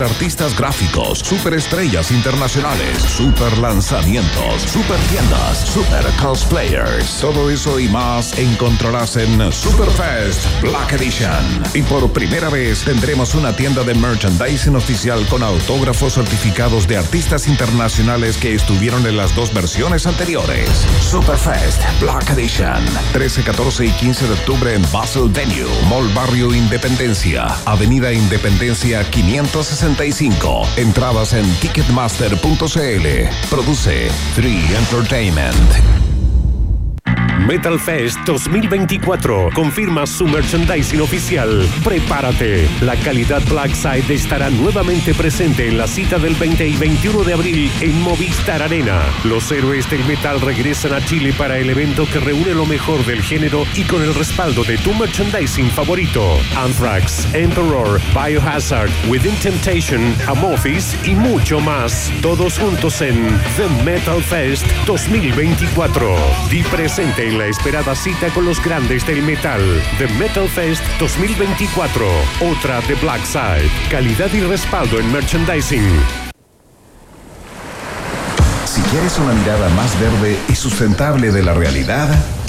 Artistas gráficos, superestrellas internacionales, super lanzamientos, super tiendas, super cosplayers. Todo eso y más encontrarás en Superfest Black Edition. Y por primera vez tendremos una tienda de merchandising oficial con autógrafos certificados de artistas internacionales que estuvieron en las dos versiones anteriores. Superfest Black Edition. 13, 14 y 15 de octubre en Basel Venue, Mall Barrio Independencia, Avenida Independencia 560 Entradas en ticketmaster.cl. Produce 3 Entertainment. Metal Fest 2024 confirma su merchandising oficial. Prepárate. La calidad Blackside estará nuevamente presente en la cita del 20 y 21 de abril en Movistar Arena. Los héroes del metal regresan a Chile para el evento que reúne lo mejor del género y con el respaldo de tu merchandising favorito. Anthrax, Emperor, Biohazard, Within Temptation, Amorphis y mucho más. Todos juntos en The Metal Fest 2024. Di presente en la esperada cita con los grandes del metal. The Metal Fest 2024. Otra de Black Side. Calidad y respaldo en merchandising. Si quieres una mirada más verde y sustentable de la realidad,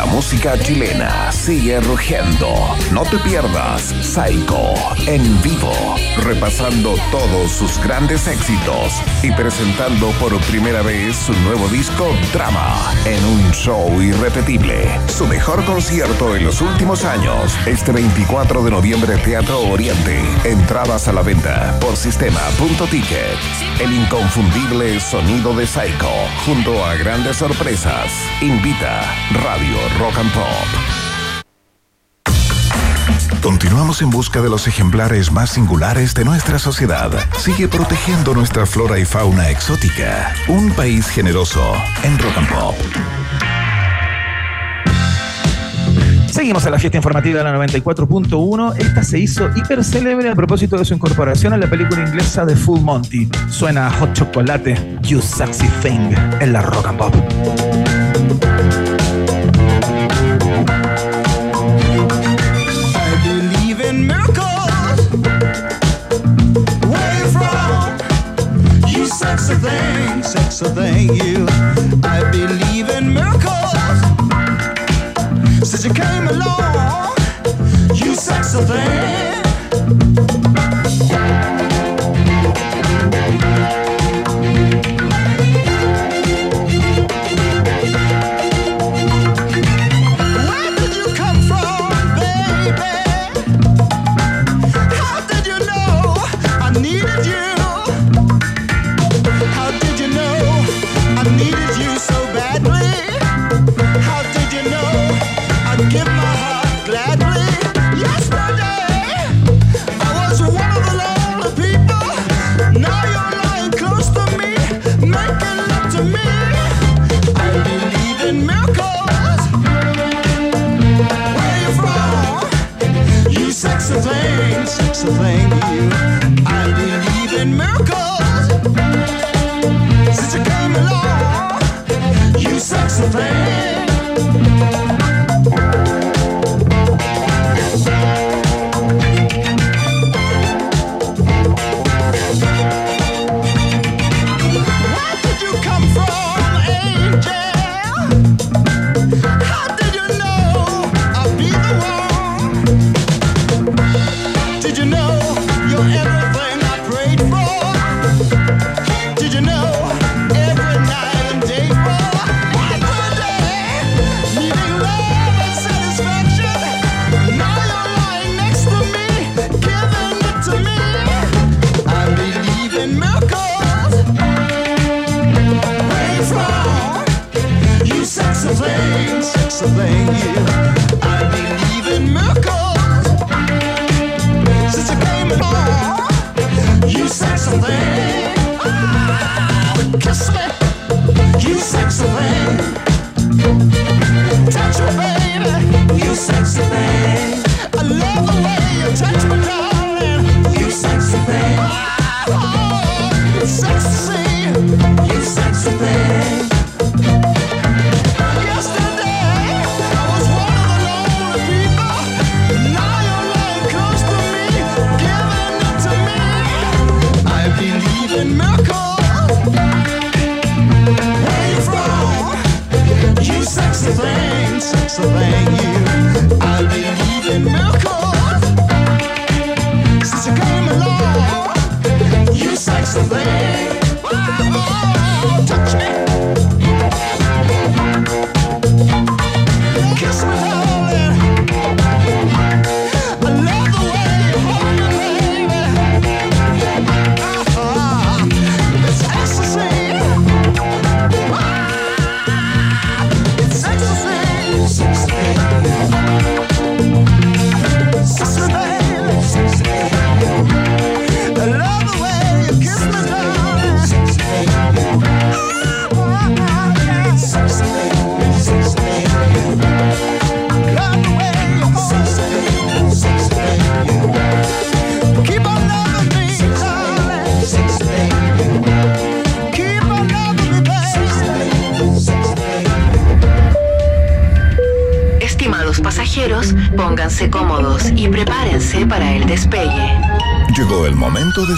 La música chilena sigue rugiendo. No te pierdas Psycho en vivo, repasando todos sus grandes éxitos y presentando por primera vez su nuevo disco Drama en un show irrepetible. Su mejor concierto en los últimos años, este 24 de noviembre Teatro Oriente. Entradas a la venta por sistema.ticket. El inconfundible sonido de Psycho junto a grandes sorpresas. Invita Radio Rock and Pop. Continuamos en busca de los ejemplares más singulares de nuestra sociedad. Sigue protegiendo nuestra flora y fauna exótica. Un país generoso en Rock and Pop. Seguimos en la fiesta informativa de la 94.1. Esta se hizo hiper célebre a propósito de su incorporación a la película inglesa de Full Monty. Suena Hot Chocolate, You Sexy Thing, en la Rock and Pop. Thing, thank you. I believe in miracles. Since you came along, you sexy thing.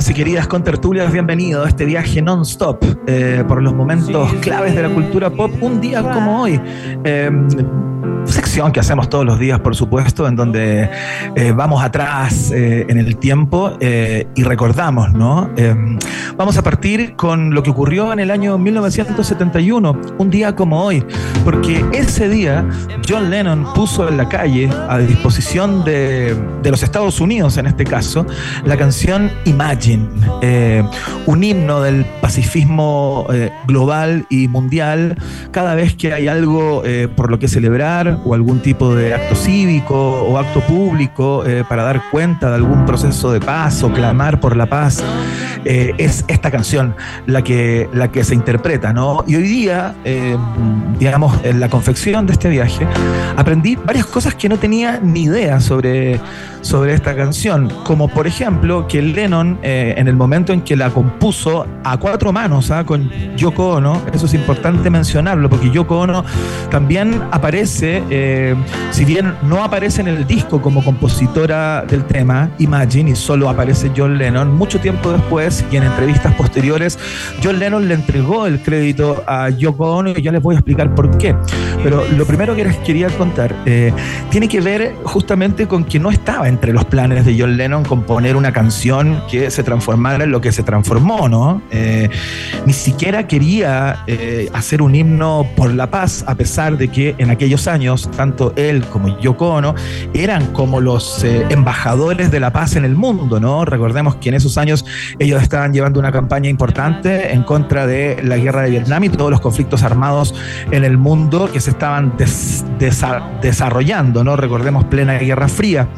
Queridos y queridas contertulias, bienvenidos a este viaje non-stop eh, por los momentos claves de la cultura pop, un día como hoy. Eh, que hacemos todos los días, por supuesto, en donde eh, vamos atrás eh, en el tiempo eh, y recordamos, ¿no? Eh, vamos a partir con lo que ocurrió en el año 1971, un día como hoy, porque ese día John Lennon puso en la calle, a disposición de, de los Estados Unidos en este caso, la canción Imagine, eh, un himno del pacifismo eh, global y mundial, cada vez que hay algo eh, por lo que celebrar o algún tipo de acto cívico o acto público eh, para dar cuenta de algún proceso de paz o clamar por la paz, eh, es esta canción la que, la que se interpreta, ¿no? Y hoy día, eh, digamos, en la confección de este viaje, aprendí varias cosas que no tenía ni idea sobre, sobre esta canción, como por ejemplo que Lennon, eh, en el momento en que la compuso a cuatro manos, ¿ah? con Yoko Ono, eso es importante mencionarlo, porque Yoko Ono también aparece, eh, si bien no aparece en el disco como compositora del tema, Imagine, y solo aparece John Lennon, mucho tiempo después y en entrevistas posteriores, John Lennon le entregó el crédito a Yoko Ono y ya les voy a explicar por qué. Pero lo primero que les quería contar eh, tiene que ver justamente con que no estaba entre los planes de John Lennon componer una canción que se transformara en lo que se transformó, ¿no? Eh, ni siquiera quería hacer un himno por la paz, a pesar de que en aquellos años, tanto él como Yoko Ono eran como los eh, embajadores de la paz en el mundo, ¿no? Recordemos que en esos años ellos estaban llevando una campaña importante en contra de la guerra de Vietnam y todos los conflictos armados en el mundo que se estaban des- desa- desarrollando, ¿no? Recordemos plena Guerra Fría,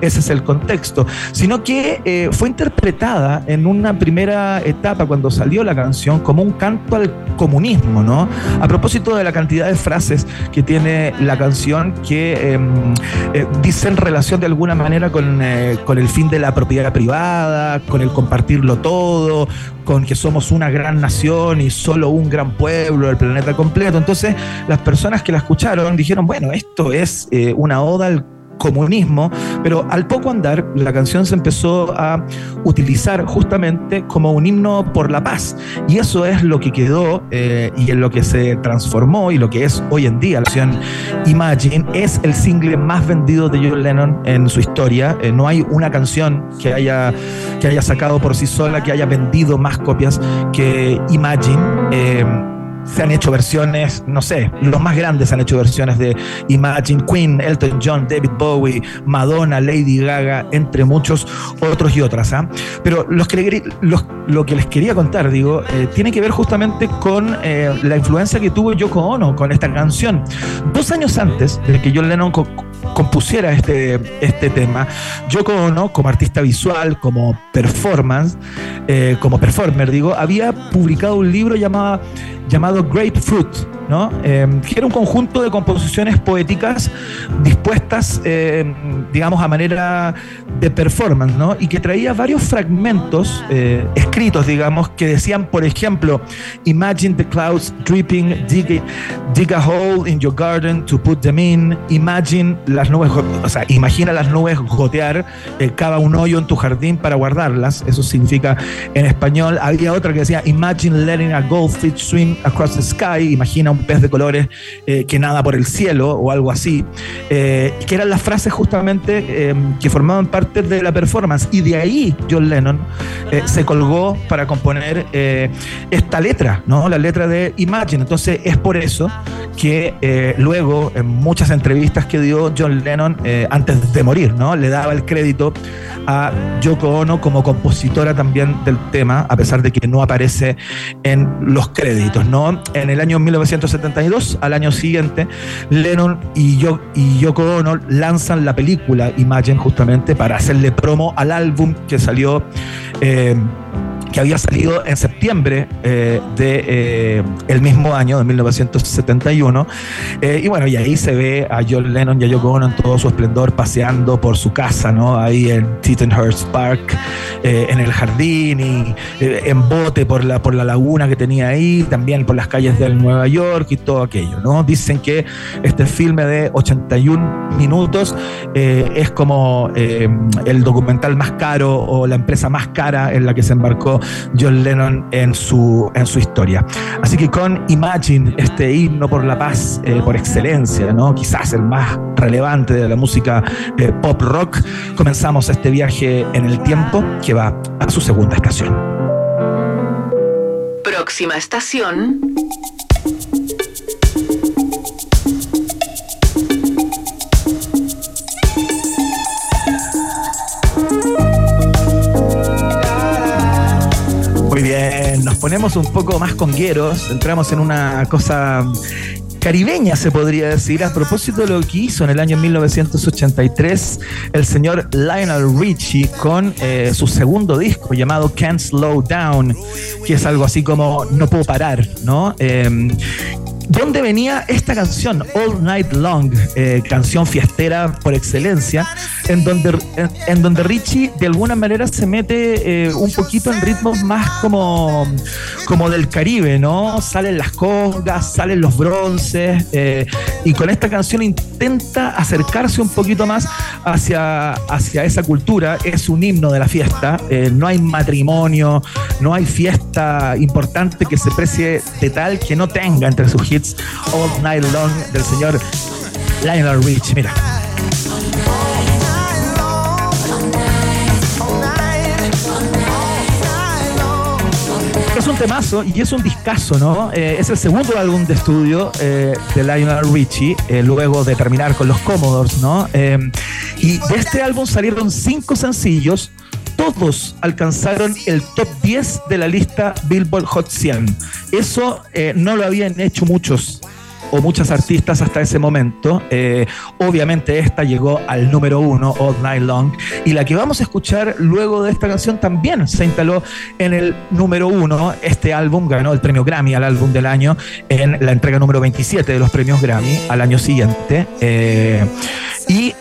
ese es el contexto, sino que eh, fue interpretada en una primera etapa cuando salió la canción como un canto al comunismo, ¿no? A propósito de la cantidad de frases que tiene la canción que eh, eh, dicen relación de alguna manera con, eh, con el fin de la propiedad privada, con el compartirlo todo, con que somos una gran nación y solo un gran pueblo del planeta completo. Entonces, las personas que la escucharon dijeron, bueno, esto es eh, una oda al comunismo, pero al poco andar la canción se empezó a utilizar justamente como un himno por la paz. Y eso es lo que quedó eh, y en lo que se transformó y lo que es hoy en día la canción Imagine es el single más vendido de John Lennon en su historia. Eh, no hay una canción que haya, que haya sacado por sí sola que haya vendido más copias que Imagine. Eh, se han hecho versiones, no sé, los más grandes han hecho versiones de Imagine, Queen, Elton John, David Bowie, Madonna, Lady Gaga, entre muchos otros y otras. ¿ah? Pero los que lo que les quería contar, digo, eh, tiene que ver justamente con eh, la influencia que tuvo Yoko Ono con esta canción. Dos años antes de que John Lennon compusiera este, este tema, Yoko Ono, como artista visual, como performance, eh, como performer, digo, había publicado un libro llamado, llamado Grapefruit, ¿no? Eh, que era un conjunto de composiciones poéticas dispuestas, eh, digamos, a manera de performance, ¿no? Y que traía varios fragmentos eh, escritos, digamos, que decían, por ejemplo, Imagine the clouds dripping, dig, dig a hole in your garden to put them in. Imagine las nubes, o sea, imagina las nubes gotear, eh, cava un hoyo en tu jardín para guardarlas. Eso significa en español. Había otra que decía, Imagine letting a goldfish swim across the sky. Imagina un pez de colores eh, que nada por el cielo o algo así, eh, que eran las frases justamente eh, que formaban parte de la performance. Y de ahí John Lennon eh, se colgó para componer eh, esta letra, ¿no? La letra de Imagine. Entonces es por eso que eh, luego en muchas entrevistas que dio John Lennon eh, antes de morir, ¿no? Le daba el crédito a Yoko Ono como compositora también del tema, a pesar de que no aparece en los créditos, ¿no? En el año 1972, al año siguiente, Lennon y, Yo- y Yoko Ono lanzan la película Imagine justamente para hacerle promo al álbum que salió eh, que había salido en septiembre eh, de eh, el mismo año, de 1971. Eh, y bueno, y ahí se ve a John Lennon y a Yoko Ono en todo su esplendor paseando por su casa, ¿no? Ahí en Tittenhurst Park, eh, en el jardín y eh, en bote por la, por la laguna que tenía ahí, también por las calles de Nueva York y todo aquello, ¿no? Dicen que este filme de 81 minutos es como el documental más caro o la empresa más cara en la que se embarcó John Lennon en su, en su historia. Así que con Imagine, este himno por la paz eh, por excelencia, ¿no? quizás el más relevante de la música eh, pop rock, comenzamos este viaje en el tiempo que va a su segunda estación. Próxima estación. Nos ponemos un poco más congueros, entramos en una cosa caribeña, se podría decir, a propósito de lo que hizo en el año 1983 el señor Lionel Richie con eh, su segundo disco llamado Can't Slow Down, que es algo así como No puedo parar, ¿no? Eh, ¿Dónde venía esta canción, All Night Long, eh, canción fiestera por excelencia, en donde, en, donde Richie de alguna manera se mete eh, un poquito en ritmos más como, como del Caribe, ¿no? Salen las congas, salen los bronces, eh, y con esta canción intenta acercarse un poquito más hacia, hacia esa cultura. Es un himno de la fiesta, no hay matrimonio, no hay fiesta importante que se precie de tal que no tenga entre sus hits All Night Long del señor Lionel Rich. Mira. Es un temazo y es un discazo, ¿no? Eh, es el segundo álbum de estudio eh, de Lionel Richie, eh, luego de terminar con los Commodores, ¿no? Y de este álbum salieron cinco sencillos, todos alcanzaron el top 10 de la lista Billboard Hot 100. Eso eh, no lo habían hecho muchos o muchas artistas hasta ese momento. Eh, obviamente esta llegó al número uno, All Night Long, y la que vamos a escuchar luego de esta canción también se instaló en el número uno. Este álbum ganó el premio Grammy al álbum del año en la entrega número 27 de los premios Grammy al año siguiente. Eh, y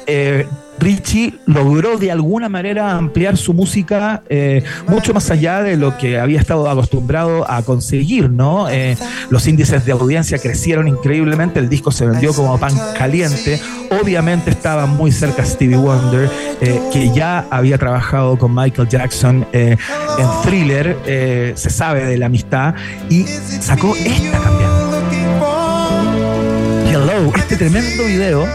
Richie logró de alguna manera ampliar su música eh, mucho más allá de lo que había estado acostumbrado a conseguir, ¿no? Eh, los índices de audiencia crecieron increíblemente, el disco se vendió como pan caliente, obviamente estaba muy cerca Stevie Wonder, eh, que ya había trabajado con Michael Jackson en Thriller, se sabe de la amistad, y sacó esta también. Hello, este tremendo video.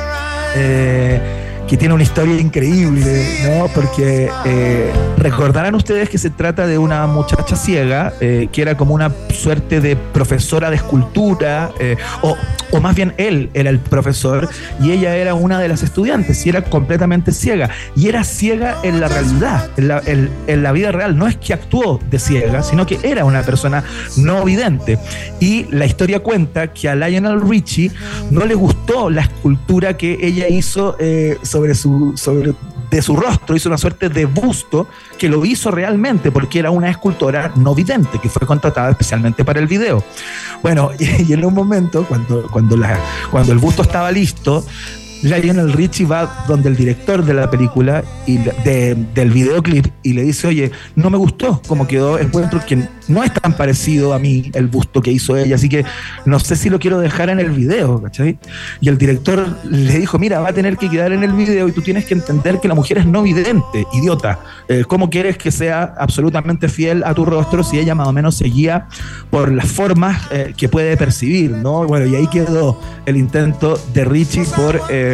Que tiene una historia increíble, ¿no? Porque eh, recordarán ustedes que se trata de una muchacha ciega eh, que era como una suerte de profesora de escultura, eh, o, o más bien él era el profesor y ella era una de las estudiantes y era completamente ciega. Y era ciega en la realidad, en la, en- la vida real. No es que actuó de ciega, sino que era una persona no vidente. Y la historia cuenta que a Lionel Richie no le gustó la escultura que ella hizo eh, sobre su sobre de su rostro, hizo una suerte de busto que lo hizo realmente porque era una escultora no vidente que fue contratada especialmente para el video. Bueno, y, y en un momento, cuando, cuando, la, cuando el busto estaba listo, Lionel Richie va donde el director de la película y del videoclip y le dice, oye, no me gustó cómo quedó, encuentro que no es tan parecido a mí el busto que hizo ella, así que no sé si lo quiero dejar en el video, ¿cachai? Y el director le dijo, mira, va a tener que quedar en el video y tú tienes que entender que la mujer es no vidente, idiota. Eh, ¿Cómo quieres que sea absolutamente fiel a tu rostro si ella más o menos se guía por las formas eh, que puede percibir, ¿no? Bueno, y ahí quedó el intento de Richie por eh,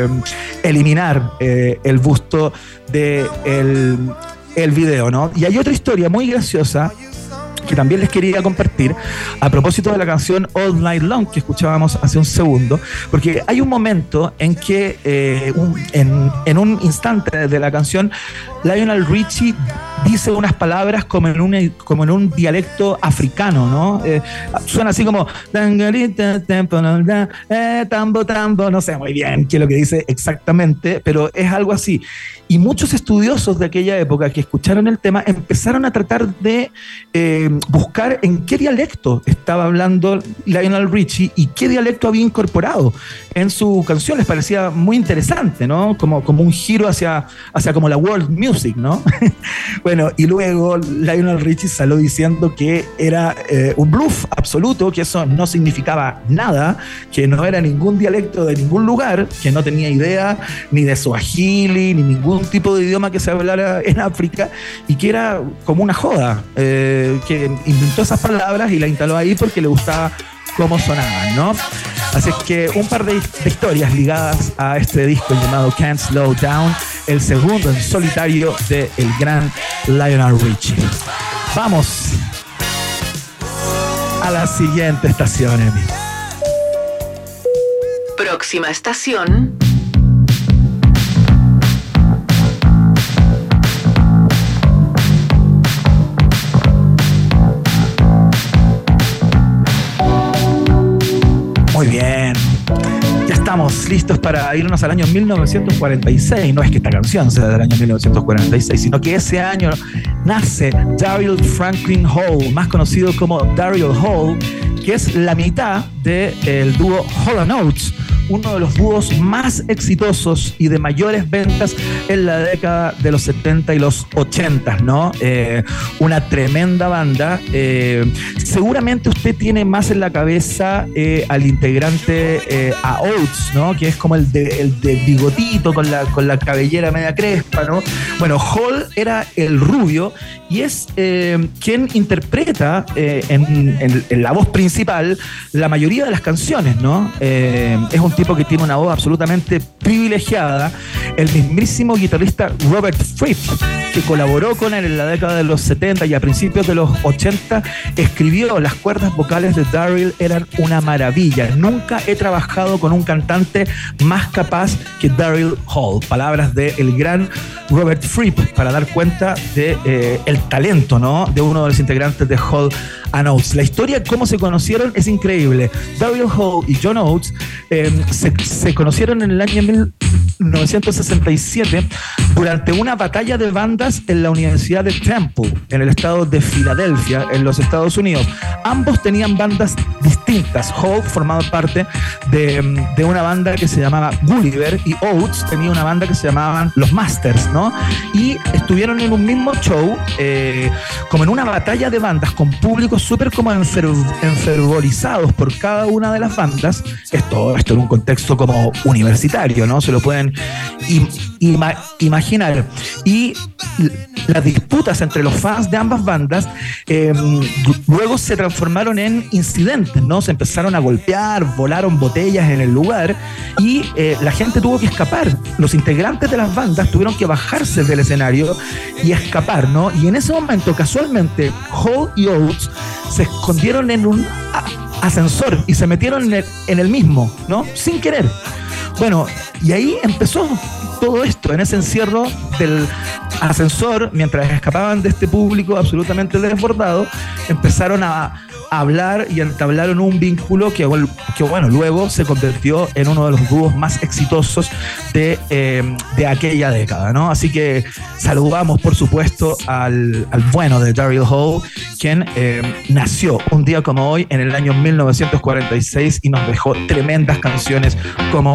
eliminar el busto de el video, ¿no? Y hay otra historia muy graciosa que también les quería compartir a propósito de la canción All Night Long que escuchábamos hace un segundo, porque hay un momento en que eh, en, en, un instante de la canción Lionel Richie dice unas palabras como en un, como en un dialecto africano, ¿no? Eh, suena así como eh, tambo, tambo, no sé muy bien qué es lo que dice exactamente, pero es algo así. Y muchos estudiosos de aquella época que escucharon el tema empezaron a tratar de eh, buscar en qué dialecto estaba hablando Lionel Richie y qué dialecto había incorporado en su canción. Les parecía muy interesante, ¿no? Como, como un giro hacia, hacia como la world music, ¿no? bueno, y luego Lionel Richie salió diciendo que era eh, un bluff absoluto, que eso no significaba nada, que no era ningún dialecto de ningún lugar, que no tenía idea ni de Swahili, ni ningún tipo de idioma que se hablara en África y que era como una joda, eh, que inventó esas palabras y la instaló ahí porque le gustaba cómo sonaban, ¿no? Así es que un par de, historias ligadas a este disco llamado Can't Slow Down, el segundo en solitario de el gran Lionel Richie. Vamos a la siguiente estación, Emi. Próxima estación. Estamos listos para irnos al año 1946. No es que esta canción sea del año 1946, sino que ese año nace Daryl Franklin Hall, más conocido como Daryl Hall, que es la mitad del dúo Hall Notes uno de los dúos más exitosos y de mayores ventas en la década de los 70 y los 80, ¿no? Eh, una tremenda banda. Eh, seguramente usted tiene más en la cabeza eh, al integrante a Oates, ¿no? Que es como el de, bigotito con la, con la cabellera media crespa, ¿no? Bueno, Hall era el rubio y es quien interpreta en, en, la voz principal la mayoría de las canciones, ¿no? es un tipo que tiene una voz absolutamente privilegiada, el mismísimo guitarrista Robert Fripp, que colaboró con él en la década de los 70 y a principios de los 80, escribió las cuerdas vocales de Daryl eran una maravilla. Nunca he trabajado con un cantante más capaz que Daryl Hall. Palabras del el gran Robert Fripp para dar cuenta de eh, el talento, ¿no? De uno de los integrantes de Hall and Oates. La historia, cómo se conocieron, es increíble. Daryl Hall y John Oates eh, se, conocieron en el año 1967 durante una batalla de bandas en la Universidad de Temple, en el estado de Filadelfia, en los Estados Unidos. Ambos tenían bandas distintas. Hall formaba parte de, de una banda que se llamaba Gulliver y Oates tenía una banda que se llamaban Los Masters, ¿no? Y estuvieron en un mismo show, eh, como en una batalla de bandas con públicos súper como enfervorizados por cada una de las bandas. Esto, esto en un contexto como universitario, ¿no? Se lo pueden imaginar. Y las disputas entre los fans de ambas bandas em, luego se transformaron en incidentes, ¿no? Se empezaron a golpear, volaron botellas en el lugar y eh, la gente tuvo que escapar. Los integrantes de las bandas tuvieron que bajarse del escenario y escapar, ¿no? Y en ese momento, casualmente, Hall y Oates se escondieron en un ascensor y se metieron en el, en el mismo, ¿no? Sin querer. Bueno, y ahí empezó todo esto, en ese encierro del ascensor, mientras escapaban de este público absolutamente desbordado, empezaron a, hablar y entablaron un vínculo que, que, bueno, luego se convirtió en uno de los dúos más exitosos de, eh, de aquella década, ¿no? Así que saludamos, por supuesto, al, bueno de Daryl Hall, quien eh, nació un día como hoy, en el año 1946, y nos dejó tremendas canciones como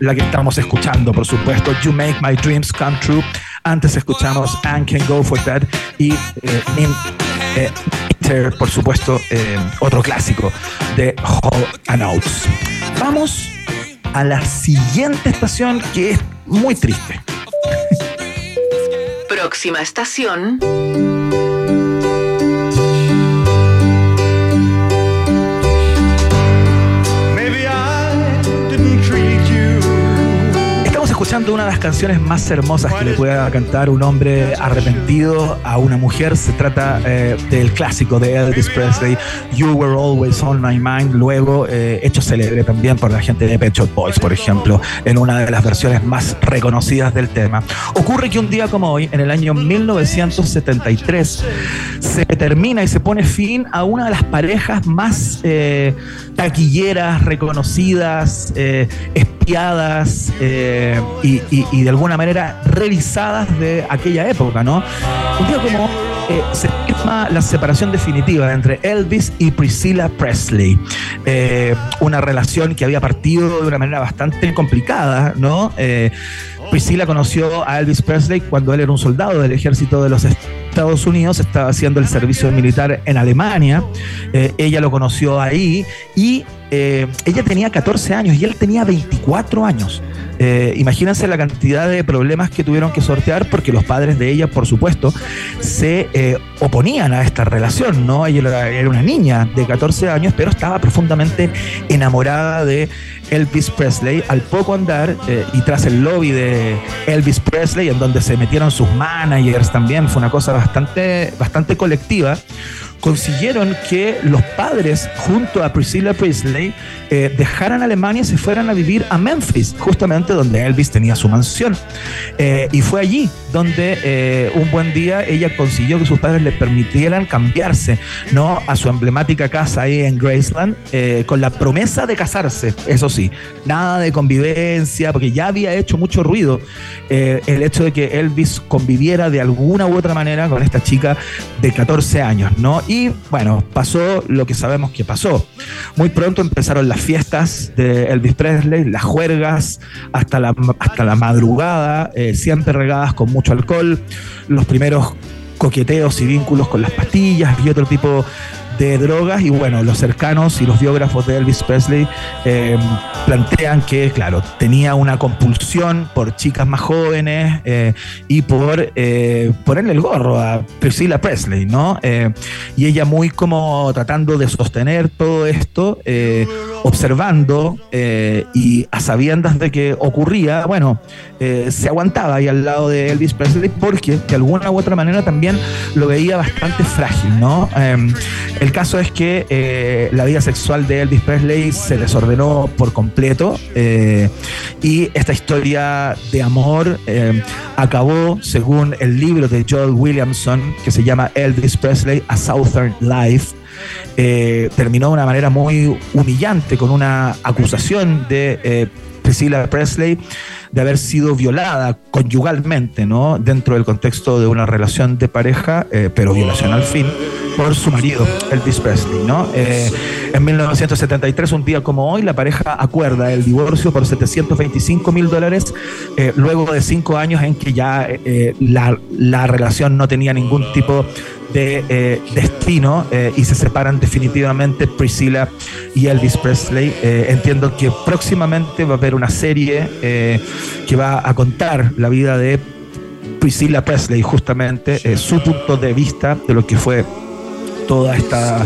la que estamos escuchando, por supuesto, You Make My Dreams Come True. Antes escuchamos And Can Go For That y eh, eh, Por supuesto, eh, otro clásico de Hall and. Vamos a la siguiente estación que es muy triste. Próxima estación. Escuchando una de las canciones más hermosas que le pueda cantar un hombre arrepentido a una mujer. Se trata eh, del clásico de Elvis Presley, You Were Always On My Mind, luego eh, hecho célebre también por la gente de Pet Shop Boys, por ejemplo, en una de las versiones más reconocidas del tema. Ocurre que un día como hoy, en el año 1973, se termina y se pone fin a una de las parejas más eh, taquilleras, reconocidas, eh, espiadas eh, y, de alguna manera revisadas de aquella época, ¿no? Un día como eh, se firma la separación definitiva entre Elvis y Priscilla Presley. Eh, una relación que había partido de una manera bastante complicada, ¿no? Priscilla conoció a Elvis Presley cuando él era un soldado del ejército de los Estados Unidos, estaba haciendo el servicio militar en Alemania. Ella lo conoció ahí y eh, ella tenía 14 años y él tenía 24 años. Eh, imagínense la cantidad de problemas que tuvieron que sortear porque los padres de ella, por supuesto, se eh, oponían a esta relación, ¿no? Ella era, una niña de 14 años, pero estaba profundamente enamorada de Elvis Presley. Al poco andar eh, y tras el lobby de Elvis Presley, en donde se metieron sus managers también, fue una cosa bastante, bastante colectiva consiguieron que los padres, junto a Priscilla Presley, eh, dejaran Alemania y se fueran a vivir a Memphis, justamente donde Elvis tenía su mansión. Eh, y fue allí donde eh, un buen día ella consiguió que sus padres le permitieran cambiarse ¿no? a su emblemática casa ahí en Graceland, eh, con la promesa de casarse, eso sí, nada de convivencia, porque ya había hecho mucho ruido el hecho de que Elvis conviviera de alguna u otra manera con esta chica de 14 años, ¿no? Y bueno, pasó lo que sabemos que pasó. Muy pronto empezaron las fiestas de Elvis Presley, las juergas, hasta la, hasta la madrugada, eh, siempre regadas con mucho alcohol, los primeros coqueteos y vínculos con las pastillas y otro tipo de drogas y bueno, los cercanos y los biógrafos de Elvis Presley eh, plantean que, claro, tenía una compulsión por chicas más jóvenes eh, y por eh, ponerle el gorro a Priscilla Presley, ¿no? Y ella muy como tratando de sostener todo esto, observando y a sabiendas de que ocurría, bueno, se aguantaba ahí al lado de Elvis Presley porque de alguna u otra manera también lo veía bastante frágil, ¿no? El caso es que eh, la vida sexual de Elvis Presley se desordenó por completo eh, y esta historia de amor eh, acabó, según el libro de Joel Williamson, que se llama Elvis Presley, A Southern Life, terminó de una manera muy humillante con una acusación de Priscilla Presley de haber sido violada conyugalmente, ¿no? Dentro del contexto de una relación de pareja, eh, pero violación al fin, por su marido, Elvis Presley, ¿no? Eh, en 1973, un día como hoy, la pareja acuerda el divorcio por 725 mil dólares, eh, luego de cinco años en que ya la, la relación no tenía ningún tipo de eh, destino eh, y se separan definitivamente Priscilla y Elvis Presley. Eh, entiendo que próximamente va a haber una serie que va a contar la vida de Priscilla Presley, justamente su punto de vista de lo que fue toda esta,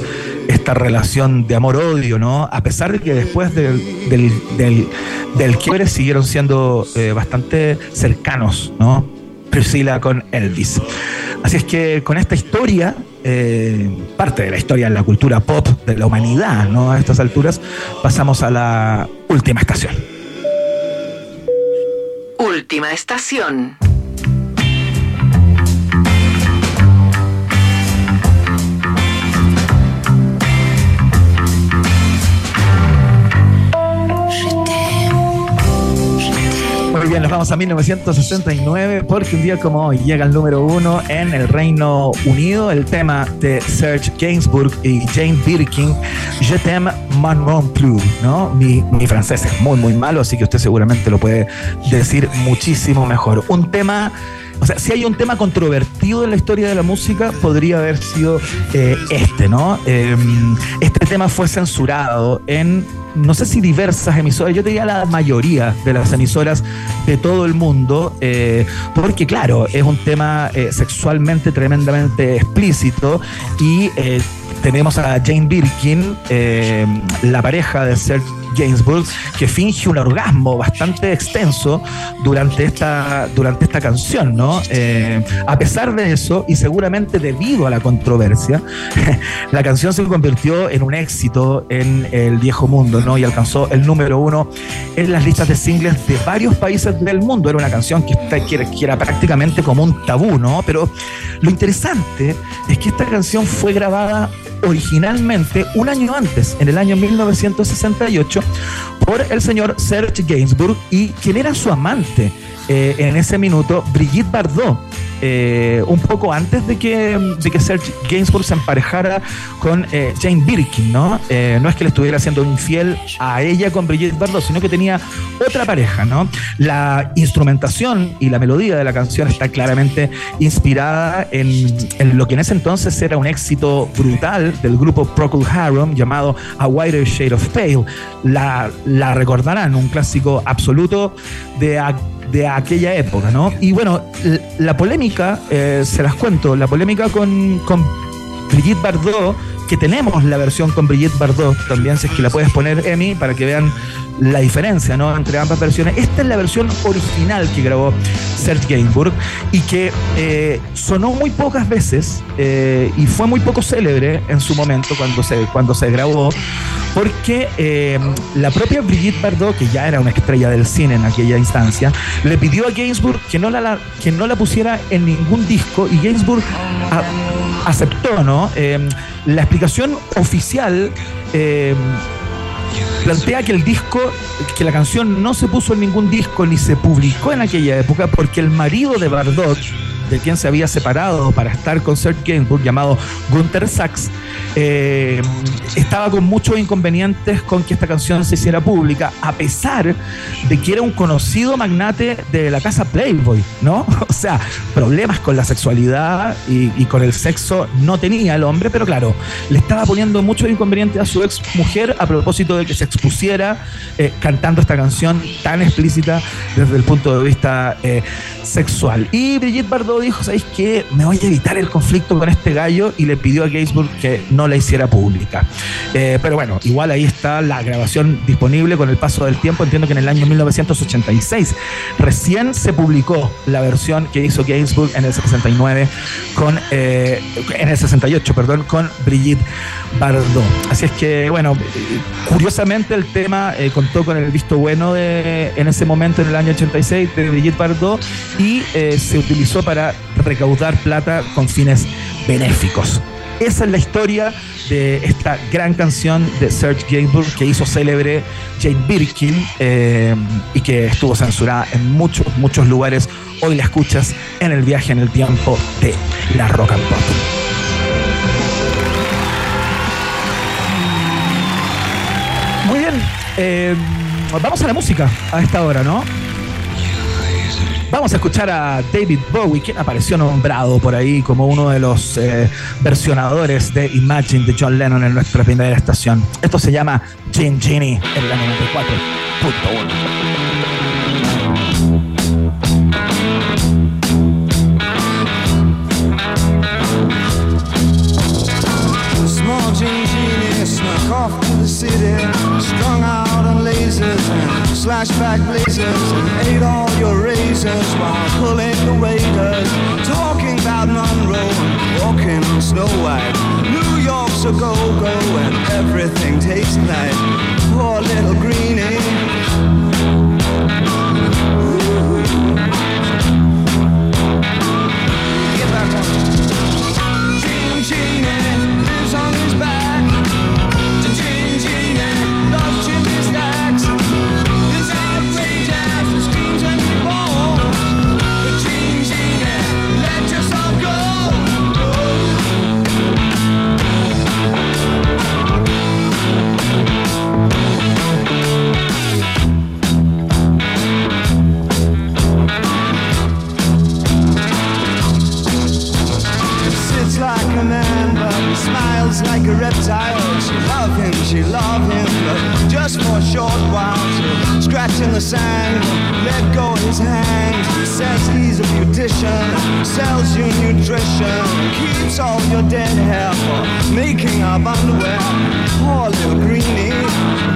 esta relación de amor-odio, ¿no? A pesar de que después del, del, del, quiebre siguieron siendo bastante cercanos, ¿no? Priscilla con Elvis. Así es que con esta historia, eh, parte de la historia de la cultura pop de la humanidad, ¿no? A estas alturas, pasamos a la última estación. Última estación. Nos vamos a 1969 porque un día como hoy llega el número uno en el Reino Unido el tema de Serge Gainsbourg y Jane Birkin, Je t'aime man non plus, ¿no? Mi, mi francés es muy, muy malo, así que usted seguramente lo puede decir muchísimo mejor. Un tema o sea, si hay un tema controvertido en la historia de la música, podría haber sido eh, este, ¿no? Eh, este tema fue censurado en, no sé si diversas emisoras, yo diría la mayoría de las emisoras de todo el mundo, eh, porque claro, es un tema eh, sexualmente tremendamente explícito y eh, tenemos a Jane Birkin, la pareja de Serge Gainsbourg, que finge un orgasmo bastante extenso durante esta, durante esta canción, ¿no? Eh, a pesar de eso, y seguramente debido a la controversia, la canción se convirtió en un éxito en el viejo mundo, ¿no? Y alcanzó el número uno en las listas de singles de varios países del mundo. Era una canción que, está, que, que era prácticamente como un tabú, ¿no? Pero lo interesante es que esta canción fue grabada originalmente un año antes, en el año 1968, por el señor Serge Gainsbourg y quien era su amante eh, en ese minuto, Brigitte Bardot. eh, un poco antes de que, de que Serge Gainsbourg se emparejara con eh, Jane Birkin, ¿no? Eh, no es que le estuviera siendo infiel a ella con Brigitte Bardot, sino que tenía otra pareja, ¿no? La instrumentación y la melodía de la canción está claramente inspirada en, en lo que en ese entonces era un éxito brutal del grupo Procol Harum llamado A Whiter Shade of Pale. La, la recordarán, un clásico absoluto de de aquella época, ¿no? Y bueno, la polémica, eh, se las cuento, la polémica con, con Brigitte Bardot, que tenemos la versión con Brigitte Bardot también, si es que la puedes poner, Emi, para que vean la diferencia ¿no? entre ambas versiones. Esta es la versión original que grabó Serge Gainsbourg y que eh, sonó muy pocas veces eh, y fue muy poco célebre en su momento cuando se, cuando se grabó, porque eh, la propia Brigitte Bardot, que ya era una estrella del cine en aquella instancia, le pidió a Gainsbourg que no la, que no la pusiera en ningún disco y Gainsbourg aceptó, ¿no? La explicación oficial plantea que el disco, que la canción no se puso en ningún disco ni se publicó en aquella época porque el marido de Bardot, de quien se había separado para estar con Serge Gainsbourg, llamado Gunther Sachs, eh, estaba con muchos inconvenientes con que esta canción se hiciera pública, a pesar de que era un conocido magnate de la casa Playboy, ¿no? O sea, problemas con la sexualidad y, con el sexo no tenía el hombre, pero claro, le estaba poniendo muchos inconvenientes a su ex mujer a propósito de que se expusiera eh, cantando esta canción tan explícita desde el punto de vista eh, sexual. Y Brigitte Bardot dijo, ¿sabéis qué? Me voy a evitar el conflicto con este gallo y le pidió a Gainsbourg que no la hiciera pública. Eh, pero bueno, igual ahí está la grabación disponible con el paso del tiempo. Entiendo que en el año 1986 recién se publicó la versión que hizo Gainsbourg en el 69 con, eh, en el 68, perdón, con Brigitte Bardot. Así es que, bueno, curiosamente el tema eh, contó con el visto bueno de, en ese momento, en el año 86, de Brigitte Bardot y eh, se utilizó recaudar plata con fines benéficos. Esa es la historia de esta gran canción de Serge Gainsbourg que hizo célebre Jane Birkin eh, y que estuvo censurada en muchos, muchos lugares. Hoy la escuchas en el viaje en el tiempo de la rock and pop. Muy bien, eh, vamos a la música a esta hora, ¿no? Vamos a escuchar a David Bowie, quien apareció nombrado por ahí como uno de los eh, versionadores de Imagine de John Lennon en nuestra primera estación. Esto se llama Gin Genie en la 94.1. city, strung out on lasers and slashback blazers, and ate all your razors while pulling the waiters, talking about Monroe and walking on Snow White. New York's a go-go and everything tastes like poor little greenie. She loved him, she loved him, but just for a short while. So scratching the sand, let go his hand. He says he's a beautician, sells you nutrition, keeps all your dead hair for making up underwear. Poor little greenie.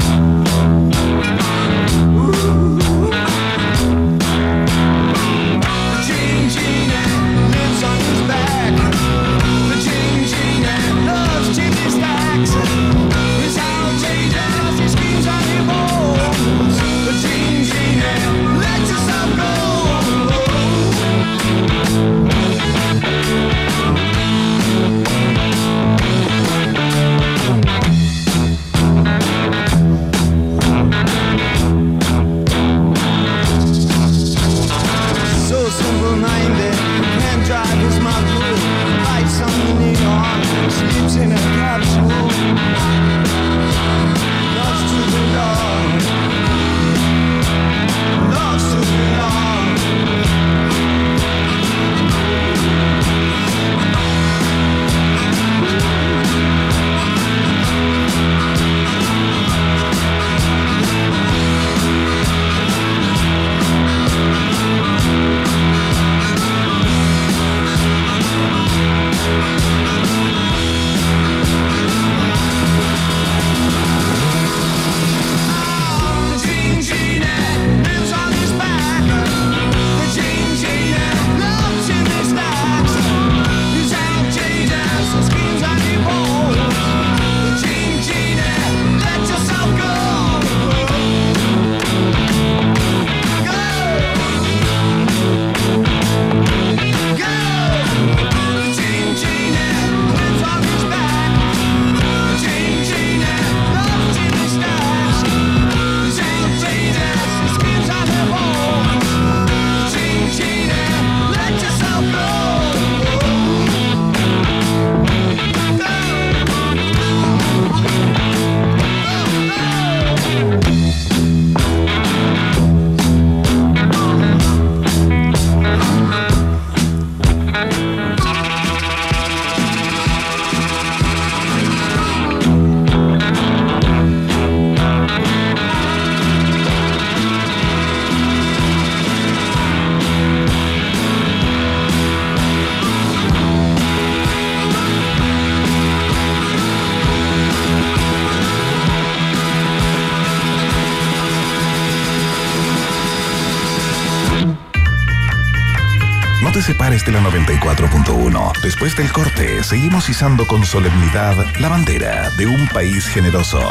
Te separes de la 94.1. Después del corte, seguimos izando con solemnidad la bandera de un país generoso.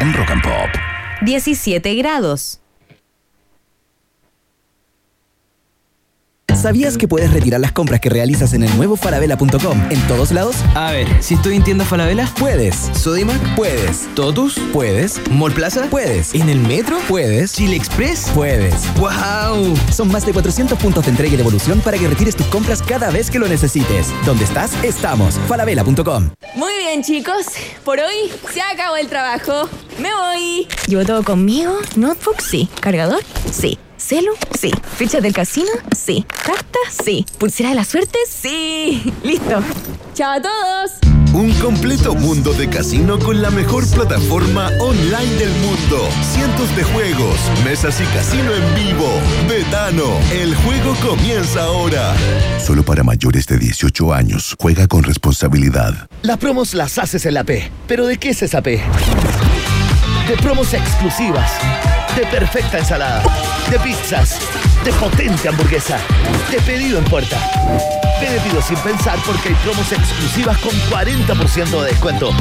En Rock and Pop. 17 grados. ¿Sabías que puedes retirar las compras que realizas en el nuevo falabella.com en todos lados? A ver, si estoy en tienda Falabella, Puedes. Sodimac, Puedes. Totus, Puedes. Mall Plaza, Puedes. en el metro, Puedes. Chile Express. Puedes. ¡Wow! Son más de 400 puntos de entrega y devolución para que retires tus compras cada vez que lo necesites. ¿Dónde estás? Estamos. falabella.com. Muy bien, chicos. Por hoy se acabó el trabajo. Me voy. ¿Llevo todo conmigo? ¿Notebook? Sí. ¿Cargador? Sí. ¿Celu? Sí. ¿Fichas del casino? Sí. ¿Carta? Sí. ¿Pulsera de la suerte? Sí. Listo. ¡Chao a todos! Un completo mundo de casino con la mejor plataforma online del mundo. Cientos de juegos, mesas y casino en vivo. Betano, el juego comienza ahora. Solo para mayores de 18 años. Juega con responsabilidad. Las promos las haces en la P. ¿Pero de qué es esa P? De promos exclusivas. De perfecta ensalada. De pizzas. De potente hamburguesa. De pedido en puerta. Ve de pido sin pensar porque hay promos exclusivas con 40% de descuento.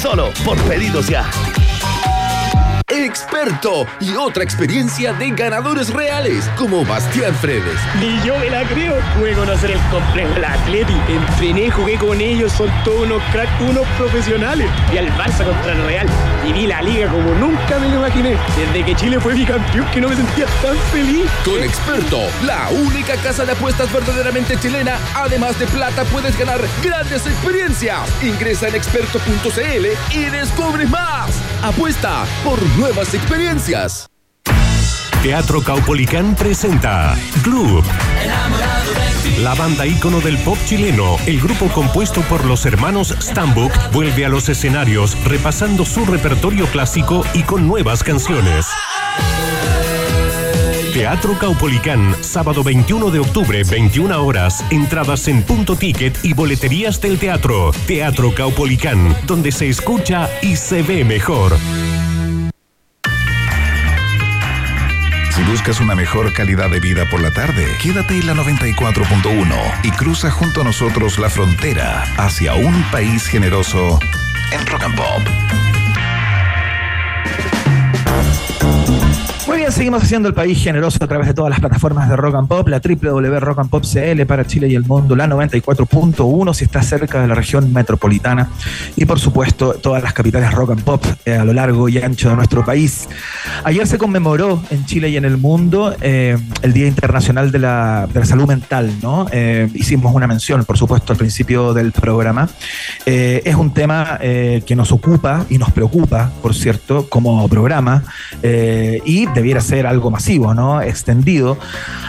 Solo por pedidos ya. Experto y otra experiencia de ganadores reales como Bastián Fredes. Ni yo me la creo. Pude conocer el complejo de la Atleti. Entrené, jugué con ellos. Son todos unos cracks, unos profesionales. Vi al Barça contra el Real. Y vi la liga como nunca me lo imaginé. Desde que Chile fue bicampeón que no me sentía tan feliz. Con Experto, la única casa de apuestas verdaderamente chilena, además de plata, puedes ganar grandes experiencias. Ingresa en experto.cl y descubre más. Apuesta por nuevas experiencias. Teatro Caupolicán presenta Club. La banda ícono del pop chileno, el grupo compuesto por los hermanos Stambuk, vuelve a los escenarios repasando su repertorio clásico y con nuevas canciones. Teatro Caupolicán, sábado 21 de octubre, 21 horas. Entradas en punto ticket y boleterías del teatro. Teatro Caupolicán, donde se escucha y se ve mejor. Si buscas una mejor calidad de vida por la tarde, quédate en la 94.1 y cruza junto a nosotros la frontera hacia un país generoso en Rock and Pop. Seguimos haciendo el país generoso a través de todas las plataformas de Rock and Pop, la www Rock and Pop CL para Chile y el mundo, la 94.1 si estás cerca de la región metropolitana y por supuesto todas las capitales Rock and Pop eh, a lo largo y ancho de nuestro país. Ayer se conmemoró en Chile y en el mundo eh, el Día Internacional de la, Salud Mental, ¿no? Eh, hicimos una mención, por supuesto, al principio del programa. Es un tema que nos ocupa y nos preocupa, por cierto, como programa y debiera ser algo masivo, ¿no? Extendido.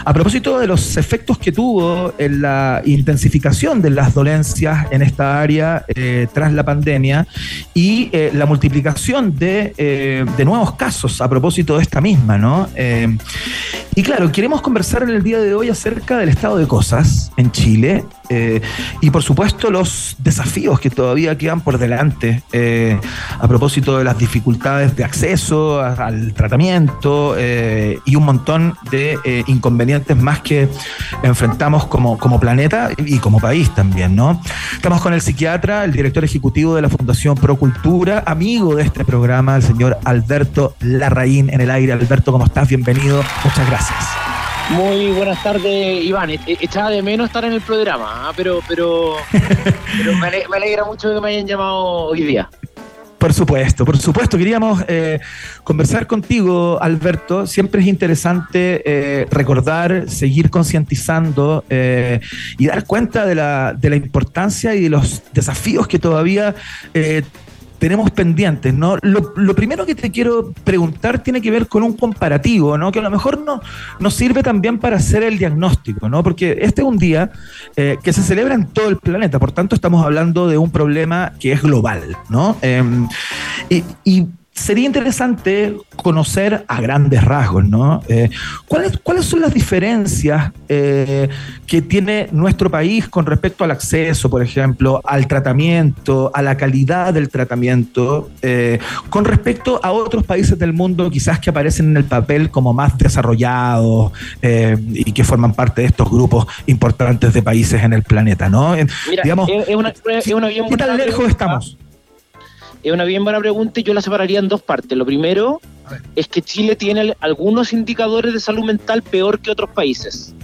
A propósito de los efectos que tuvo en la intensificación de las dolencias en esta área eh, tras la pandemia y eh, la multiplicación de, eh, de nuevos casos a propósito de esta misma, ¿no? Eh, y claro, queremos conversar en el día de hoy acerca del estado de cosas en Chile eh, y por supuesto los desafíos que todavía quedan por delante eh, a propósito de las dificultades de acceso al tratamiento eh, y un montón de inconvenientes más que enfrentamos como, como planeta y como país también, ¿no? Estamos con el psiquiatra, el director ejecutivo de la Fundación Procultura, amigo de este programa, el señor Alberto Larraín en el aire. Alberto, ¿cómo estás? Bienvenido. Muchas gracias. Muy buenas tardes, Iván. E- e- Echaba de menos estar en el programa, ¿ah? pero, pero, pero me, ale- me alegra mucho que me hayan llamado hoy día. Por supuesto, por supuesto. Queríamos eh, conversar contigo, Alberto. Siempre es interesante eh, recordar, seguir concientizando eh, y dar cuenta de la, de la importancia y de los desafíos que todavía eh, tenemos pendientes, ¿no? Lo, primero que te quiero preguntar tiene que ver con un comparativo, ¿no? Que a lo mejor no, nos sirve también para hacer el diagnóstico, ¿no? Porque este es un día eh, que se celebra en todo el planeta, por tanto estamos hablando de un problema que es global, ¿no? Eh, y, y sería interesante conocer a grandes rasgos, ¿no? Eh, ¿cuáles, ¿Cuáles son las diferencias eh, que tiene nuestro país con respecto al acceso, por ejemplo, al tratamiento, a la calidad del tratamiento, eh, con respecto a otros países del mundo quizás que aparecen en el papel como más desarrollados eh, y que forman parte de estos grupos importantes de países en el planeta, ¿no? Mira, digamos, es, es una, es una ¿qué tan lejos estamos? Es una bien buena pregunta y yo la separaría en dos partes. Lo primero es que Chile tiene algunos indicadores de salud mental peor que otros países.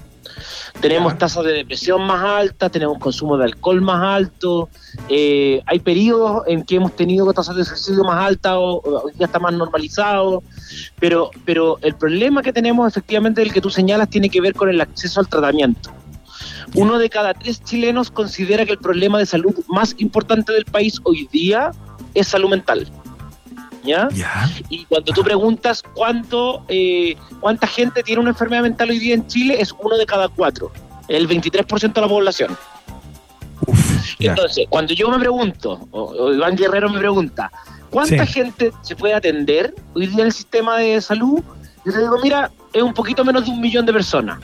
Tenemos tasas de depresión más altas, tenemos consumo de alcohol más alto, eh, hay periodos en que hemos tenido tasas de suicidio más altas o, o ya está más normalizado, pero, pero el problema que tenemos efectivamente, el que tú señalas, tiene que ver con el acceso al tratamiento. Uno de cada tres chilenos considera que el problema de salud más importante del país hoy día es salud mental. ¿Ya? Y cuando tú preguntas cuánto, eh, cuánta gente tiene una enfermedad mental hoy día en Chile, es uno de cada cuatro, el 23% de la población. Entonces, cuando yo me pregunto, o, o Iván Guerrero me pregunta, ¿cuánta Sí. gente se puede atender hoy día en el sistema de salud? Yo te digo, mira, es un poquito menos de un millón de personas.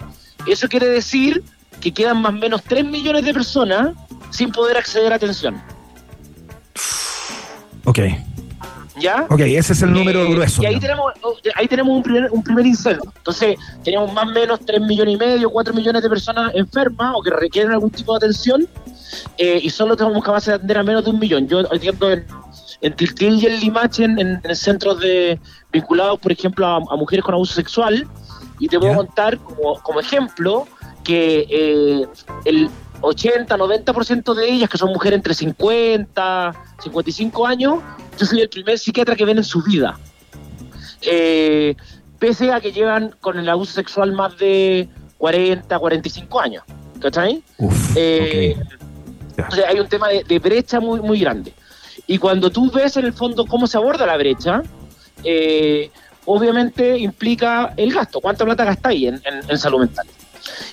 Eso quiere decir que quedan más o menos 3 millones de personas sin poder acceder a atención. Ok. ¿Ya? Ok, ese es el número Eh, grueso. Y ahí ¿no? tenemos, ahí tenemos un primer, un primer incendio. Entonces, tenemos más o menos 3 millones y medio, 4 millones de personas enfermas o que requieren algún tipo de atención eh, y solo somos capaces de atender a menos de un millón. Yo atiendo en, en Tiltil y en Limache, en, en- en centros de, vinculados, por ejemplo, a, a mujeres con abuso sexual y te puedo contar como, como ejemplo que eh, el 80-90% de ellas, que son mujeres entre 50 55 años, yo soy el primer psiquiatra que ven en su vida. Eh, pese a que llevan con el abuso sexual más de 40, 45 años. ¿Cachai? Eh, Entonces hay un tema de, de brecha muy, muy grande. Y cuando tú ves en el fondo cómo se aborda la brecha, eh, obviamente implica el gasto. ¿Cuánta plata gastáis en, en- en salud mental?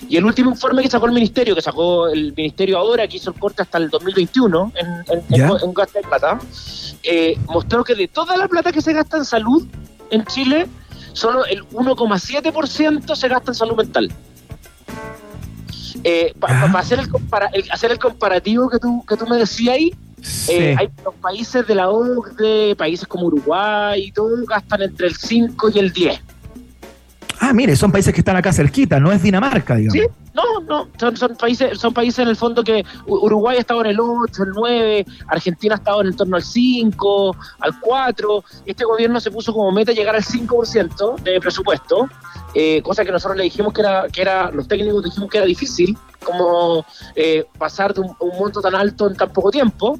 Y el último informe que sacó el ministerio, que sacó el ministerio ahora, que hizo el corte hasta el 2021 en, en, en, en gasto de plata, eh, mostró que de toda la plata que se gasta en salud en Chile, solo el 1,7% se gasta en salud mental. Eh, Para hacer, el, compara- el- hacer el comparativo que tú, que tú me decías ahí, eh, hay los países de la OCDE, países como Uruguay y todo, gastan entre el 5 y el 10. Ah, mire, son países que están acá cerquita, no es Dinamarca, digamos. ¿Sí? No, no, son, son países son países en el fondo que Uruguay ha estado en el 8, el 9, Argentina ha estado en el torno al 5, al 4. Este gobierno se puso como meta llegar al 5% de presupuesto, eh, cosa que nosotros le dijimos que era, que era, los técnicos dijimos que era difícil, como eh, pasar de un, un monto tan alto en tan poco tiempo,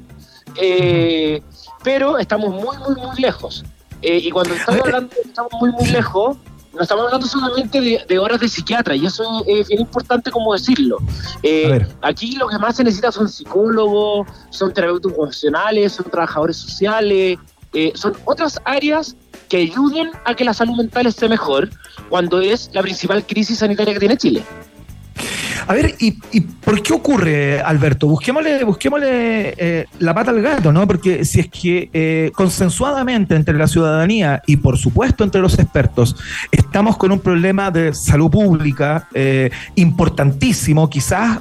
eh, pero estamos muy, muy, muy lejos. Eh, y cuando estamos hablando de que estamos muy, muy lejos, no estamos hablando solamente de, de horas de psiquiatra, y eso es bien importante como decirlo. Eh, aquí lo que más se necesita son psicólogos, son terapeutas ocupacionales, son trabajadores sociales, eh, son otras áreas que ayuden a que la salud mental esté mejor cuando es la principal crisis sanitaria que tiene Chile. A ver, ¿y, y por qué ocurre, Alberto? Busquémosle, busquémosle eh, la pata al gato, ¿no? Porque si es que eh, consensuadamente entre la ciudadanía y por supuesto entre los expertos estamos con un problema de salud pública eh, importantísimo, quizás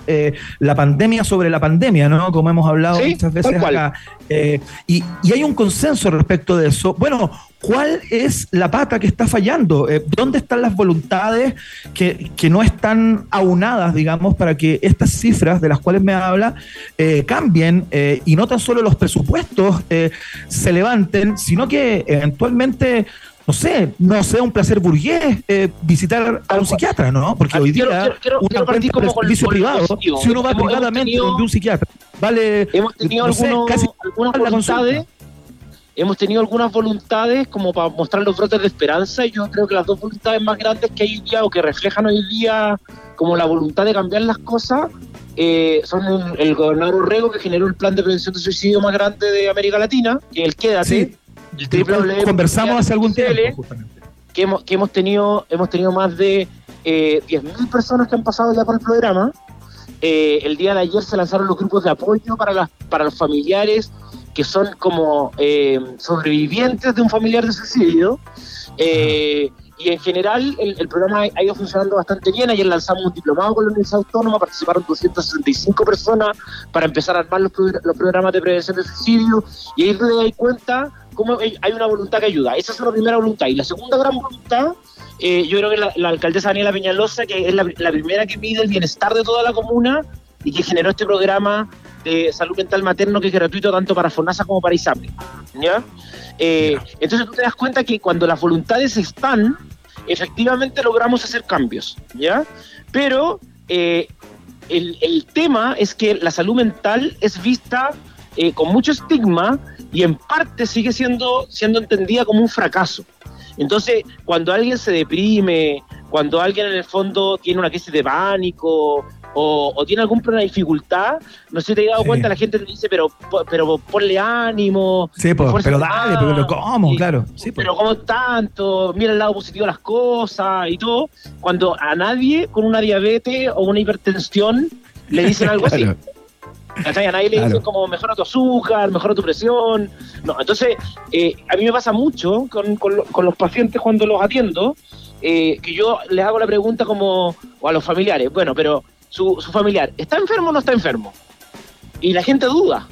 la pandemia sobre la pandemia, ¿no? Como hemos hablado Sí, muchas veces acá. Y, y hay un consenso respecto de eso. Bueno, ¿cuál es la pata que está fallando? Eh, ¿Dónde están las voluntades que, que no están aunadas, digamos, para que estas cifras de las cuales me habla eh, cambien eh, y no tan solo los presupuestos eh, se levanten, sino que eventualmente... No sé, no sea un placer burgués eh, visitar a un psiquiatra, ¿no? Porque hoy día quiero- quiero- partir encuentra el como con- servicio con privado, si uno va Hemos- hemos privadamente tenido- donde un psiquiatra, vale, Hemos tenido no sé, algunos- casi algunas voluntades hemos tenido algunas voluntades como para mostrar los brotes de esperanza y yo creo que las dos voluntades más grandes que hay hoy día o que reflejan hoy día como la voluntad de cambiar las cosas eh, son el, el gobernador Orrego que generó el plan de prevención de suicidio más grande de América Latina, que el Quédate, el del cual www. conversamos hace algún tiempo, que hemos, que hemos tenido hemos tenido más de eh, 10.000 personas que han pasado ya por el programa. Eh, el día de ayer se lanzaron los grupos de apoyo para, las, para los familiares que son como eh, sobrevivientes de un familiar de suicidio. Eh, y en general el, programa ha ido funcionando bastante bien. Ayer lanzamos un diplomado con la Universidad Autónoma, participaron 265 personas para empezar a armar los, los programas de prevención de suicidio. Y ahí te das cuenta cómo hay una voluntad que ayuda. Esa es la primera voluntad. Y la segunda gran voluntad, eh, yo creo que la, alcaldesa Daniela Peñalosa, que es la, la primera que mide el bienestar de toda la comuna y que generó este programa de salud mental materno que es gratuito tanto para FONASA como para ISAPRE. ¿ya? Eh, Entonces tú te das cuenta que cuando las voluntades están, efectivamente logramos hacer cambios, ¿ya? Pero eh, el, el tema es que la salud mental es vista eh, con mucho estigma y en parte sigue siendo, siendo entendida como un fracaso. Entonces, cuando alguien se deprime, cuando alguien en el fondo tiene una crisis de pánico o, o tiene algún problema de dificultad, no sé si te has dado Sí. cuenta, la gente te dice, pero, pero ponle ánimo. Sí, pero dale, más, pero ¿cómo? Claro. Sí, pero como tanto, mira el lado positivo de las cosas y todo, cuando a nadie con una diabetes o una hipertensión le dicen algo así. A nadie le dicen Claro. como mejora tu azúcar, mejora tu presión. No, entonces, eh, a mí me pasa mucho con, con los pacientes cuando los atiendo, eh, que yo les hago la pregunta como, o a los familiares, bueno, pero su, su familiar, ¿está enfermo o no está enfermo? Y la gente duda.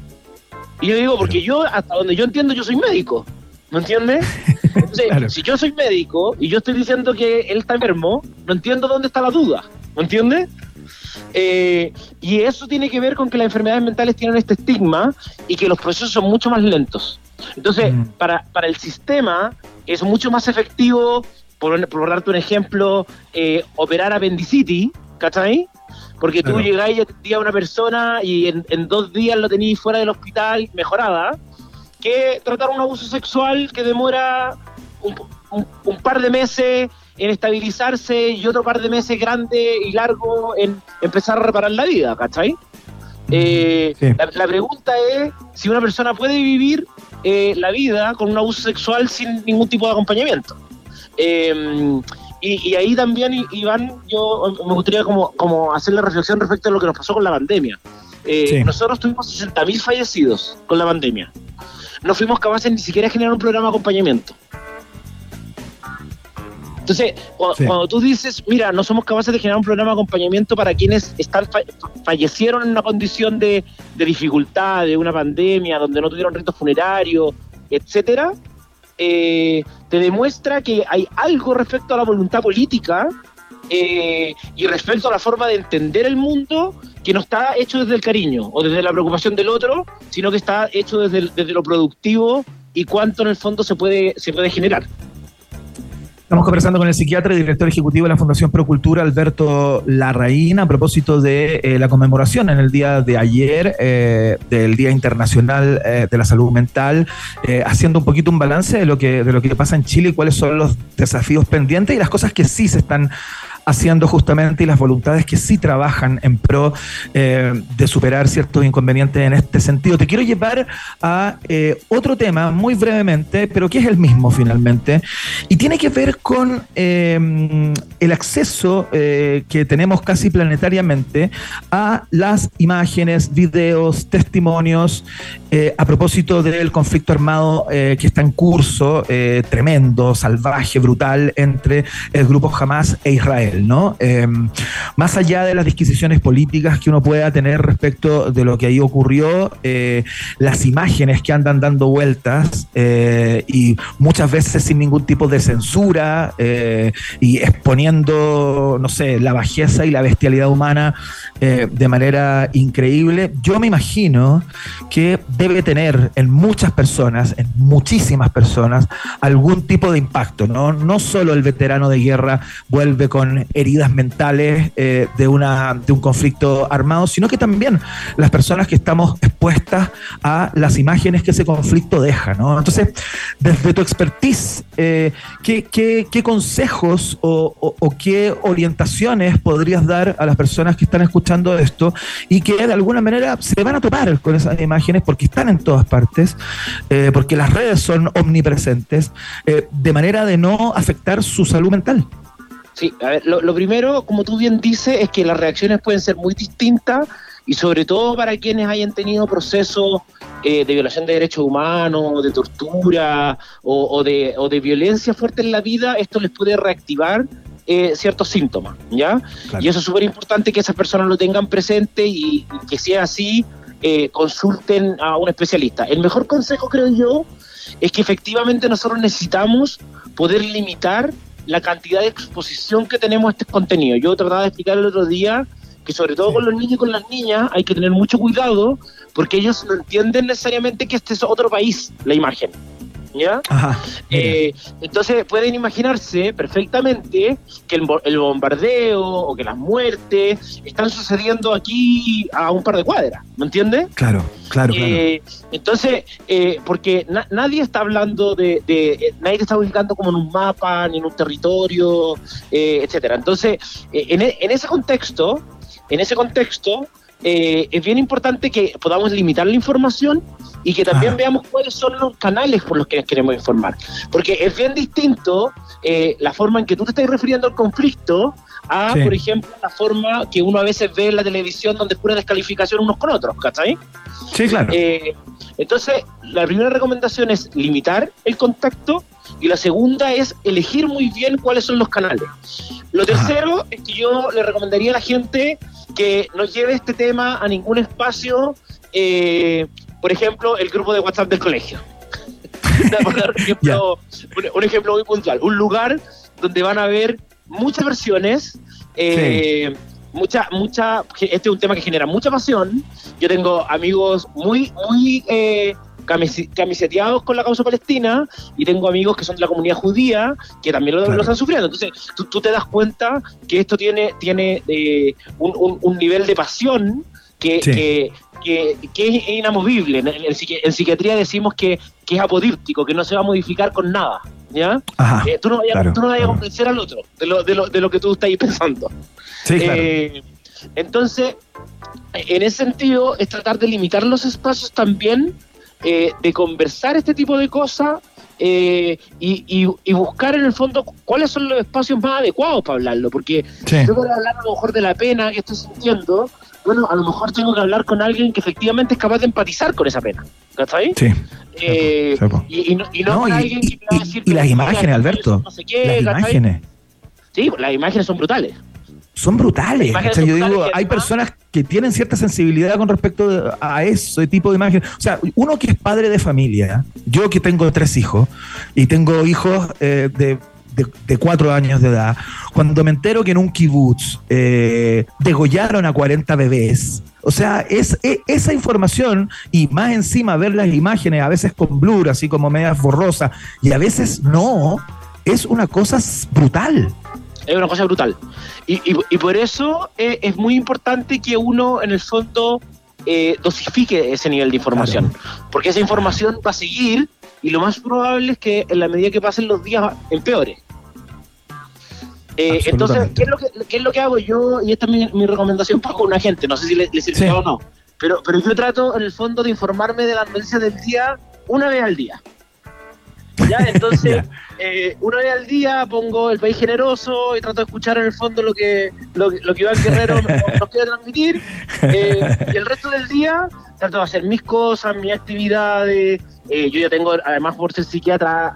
Y yo digo, porque yo, hasta donde yo entiendo, yo soy médico. ¿Me entiendes? Entonces, si yo soy médico y yo estoy diciendo que él está enfermo, no entiendo dónde está la duda. ¿Me entiendes? Eh, y eso tiene que ver con que las enfermedades mentales tienen este estigma y que los procesos son mucho más lentos. Entonces, para, para el sistema es mucho más efectivo, por, por darte un ejemplo, eh, operar apendicitis, ¿cachai? Porque tú Claro. llegáis y a una persona y en, en dos días lo tenéis fuera del hospital mejorada, que tratar un abuso sexual que demora un, un- un par de meses en estabilizarse y otro par de meses grande y largo en empezar a reparar la vida, ¿cachai? Eh, la, la pregunta es si una persona puede vivir eh, la vida con un abuso sexual sin ningún tipo de acompañamiento. Eh, y, y ahí también, Iván, yo me gustaría como, como hacer la reflexión respecto a lo que nos pasó con la pandemia. Eh, Sí. Nosotros tuvimos 60.000 fallecidos con la pandemia. No fuimos capaces ni siquiera de generar un programa de acompañamiento. Entonces, Sí. cuando tú dices, mira, no somos capaces de generar un programa de acompañamiento para quienes están fa- fallecieron en una condición de, de dificultad, de una pandemia, donde no tuvieron ritos funerarios, etcétera, eh, te demuestra que hay algo respecto a la voluntad política eh, y respecto a la forma de entender el mundo que no está hecho desde el cariño o desde la preocupación del otro, sino que está hecho desde, desde lo productivo y cuánto en el fondo se puede, se puede generar. Estamos conversando con el psiquiatra y director ejecutivo de la Fundación Procultura, Alberto Larraín, a propósito de eh, la conmemoración en el día de ayer eh, del Día Internacional eh, de la Salud Mental, haciendo un poquito un balance de lo que de lo que pasa en Chile y cuáles son los desafíos pendientes y las cosas que sí se están haciendo justamente y las voluntades que sí trabajan en pro eh, de superar ciertos inconvenientes en este sentido. Te quiero llevar a eh, otro tema muy brevemente, pero que es el mismo finalmente, y tiene que ver con eh, el acceso que tenemos casi planetariamente a las imágenes, videos, testimonios a propósito del conflicto armado que está en curso, tremendo, salvaje, brutal, entre el grupo Hamas e Israel. ¿No? Eh, más allá de las disquisiciones políticas que uno pueda tener respecto de lo que ahí ocurrió, eh, las imágenes que andan dando vueltas eh, y muchas veces sin ningún tipo de censura eh, y exponiendo, no sé, la bajeza y la bestialidad humana de manera increíble, yo me imagino que debe tener en muchas personas, en muchísimas personas, algún tipo de impacto, ¿no? No solo el veterano de guerra vuelve con heridas mentales eh, de, una, de un conflicto armado, sino que también las personas que estamos expuestas a las imágenes que ese conflicto deja, ¿no? Entonces, desde tu expertise, eh, ¿qué, qué, consejos o, qué orientaciones podrías dar a las personas que están escuchando esto y que de alguna manera se van a topar con esas imágenes porque están en todas partes, eh, porque las redes son omnipresentes, de manera de no afectar su salud mental? Sí, a ver, lo, lo primero, como tú bien dices, es que las reacciones pueden ser muy distintas y sobre todo para quienes hayan tenido procesos eh, de violación de derechos humanos, de tortura o, o de, o de violencia fuerte en la vida, esto les puede reactivar eh, ciertos síntomas, ¿ya? Y eso es súper importante que esas personas lo tengan presente y, y que sea así, eh, consulten a un especialista. El mejor consejo, creo yo, es que efectivamente nosotros necesitamos poder limitar la cantidad de exposición que tenemos a este contenido. Yo trataba de explicar el otro día que sobre todo con los niños y con las niñas hay que tener mucho cuidado porque ellos no entienden necesariamente que este es otro país, la imagen. ¿Ya? Eh, entonces pueden imaginarse perfectamente que el, el bombardeo o que las muertes están sucediendo aquí a un par de cuadras, ¿me entiendes? Claro, claro, claro. Eh, entonces, eh, porque na- nadie está hablando de, de- eh, nadie te está ubicando como en un mapa, ni en un territorio, eh, etcétera. Entonces, eh, en, e- en ese contexto, en ese contexto, eh, es bien importante que podamos limitar la información y que también veamos cuáles son los canales por los que nos queremos informar. Porque es bien distinto eh, la forma en que tú te estás refiriendo al conflicto a, Sí. por ejemplo, la forma que uno a veces ve en la televisión donde es pura descalificación unos con otros, ¿cachai? Sí, claro. Eh, entonces, la primera recomendación es limitar el contacto y la segunda es elegir muy bien cuáles son los canales. Lo tercero es que yo le recomendaría a la gente que no lleve este tema a ningún espacio, eh, por ejemplo, el grupo de WhatsApp del colegio. Un ejemplo, un, un ejemplo muy puntual. Un lugar donde van a ver muchas versiones, eh, mucha, mucha, este es un tema que genera mucha pasión. Yo tengo amigos muy, muy eh, camiseteados con la causa palestina y tengo amigos que son de la comunidad judía que también lo, lo están sufriendo. Entonces, tú, tú te das cuenta que esto tiene, tiene eh, un, un- un nivel de pasión que, Sí. que, que- que es inamovible. En, en psiqui- en psiquiatría decimos que, es apodíptico, que no se va a modificar con nada. ¿ya? Ajá, Eh, tú no vayas, claro, tú no vayas claro. a convencer al otro de lo, de lo, de lo que tú estás pensando. Sí. Eh, entonces, en ese sentido, es tratar de limitar los espacios también, eh, de conversar este tipo de cosas eh, y, y- y buscar en el fondo cuáles son los espacios más adecuados para hablarlo. Porque Sí. yo quiero hablar a lo mejor de la pena que estoy sintiendo, bueno, a lo mejor tengo que hablar con alguien que efectivamente es capaz de empatizar con esa pena. ¿Cachai? Sí. Eh, y, y no, y no No, alguien que me va a decir Y las "Mira, imágenes, Alberto. no sé qué, las ¿cachai? imágenes. Sí, las imágenes son brutales. Son brutales. ¿cachai? son Yo digo, hay personas que tienen cierta sensibilidad con respecto a ese tipo de imágenes. O sea, uno que es padre de familia, yo que tengo tres hijos y tengo hijos eh, de, de- de cuatro años de edad, cuando me entero que en un kibutz eh, degollaron a 40 bebés, o sea, es, e- esa información y más encima ver las imágenes, a veces con blur, así como medias borrosas, y a veces no, es una cosa brutal. Es una cosa brutal. Y, y- y por eso eh, es muy importante que uno, en el fondo, eh, dosifique ese nivel de información. Porque esa información va a seguir y lo más probable es que en la medida que pasen los días empeore. Eh, entonces. ¿qué es, lo que, qué es lo que hago yo? Y esta es mi, mi recomendación para con una gente, no sé si le, le sirve Sí. o no, pero, pero yo trato en el fondo de informarme de las noticias del día una vez al día. ¿Ya? Entonces, eh, una vez al día pongo el país generoso y trato de escuchar en el fondo lo que, lo, lo que Iván Guerrero nos, quiere transmitir. Eh, y el resto del día trato de hacer mis cosas, mis actividades. Eh, yo ya tengo, además por ser psiquiatra,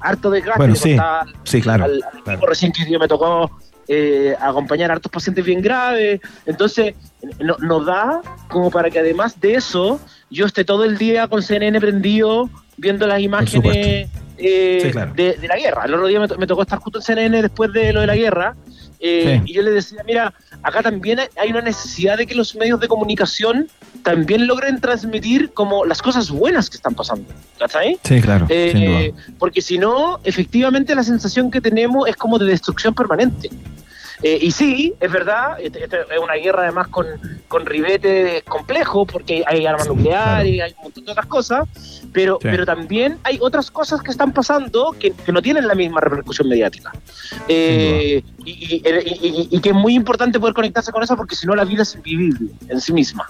harto desgaste. Bueno, sí. Sí, claro. al, al recién que yo me tocó eh, acompañar a hartos pacientes bien graves. Entonces, no- nos da como para que además de eso, yo esté todo el día con CNN prendido, viendo las imágenes eh, Sí, claro. de, de la guerra. El otro día me, to- me tocó estar justo en CNN después de lo de la guerra. eh, Sí. Y yo le decía, mira, acá también hay- una necesidad de que los medios de comunicación también logren transmitir como las cosas buenas que están pasando. ¿Cachai? Sí, claro. Eh, porque si no, efectivamente la sensación que tenemos es como de destrucción permanente. Eh, y sí, es verdad, este- este es una guerra además con, con ribetes complejos, porque hay armas nucleares, hay un montón de otras cosas, pero, Sí. pero también hay otras cosas que están pasando que, que no tienen la misma repercusión mediática. Eh, y, y- y- y- y que es muy importante poder conectarse con eso, porque si no la vida es invivible en sí misma.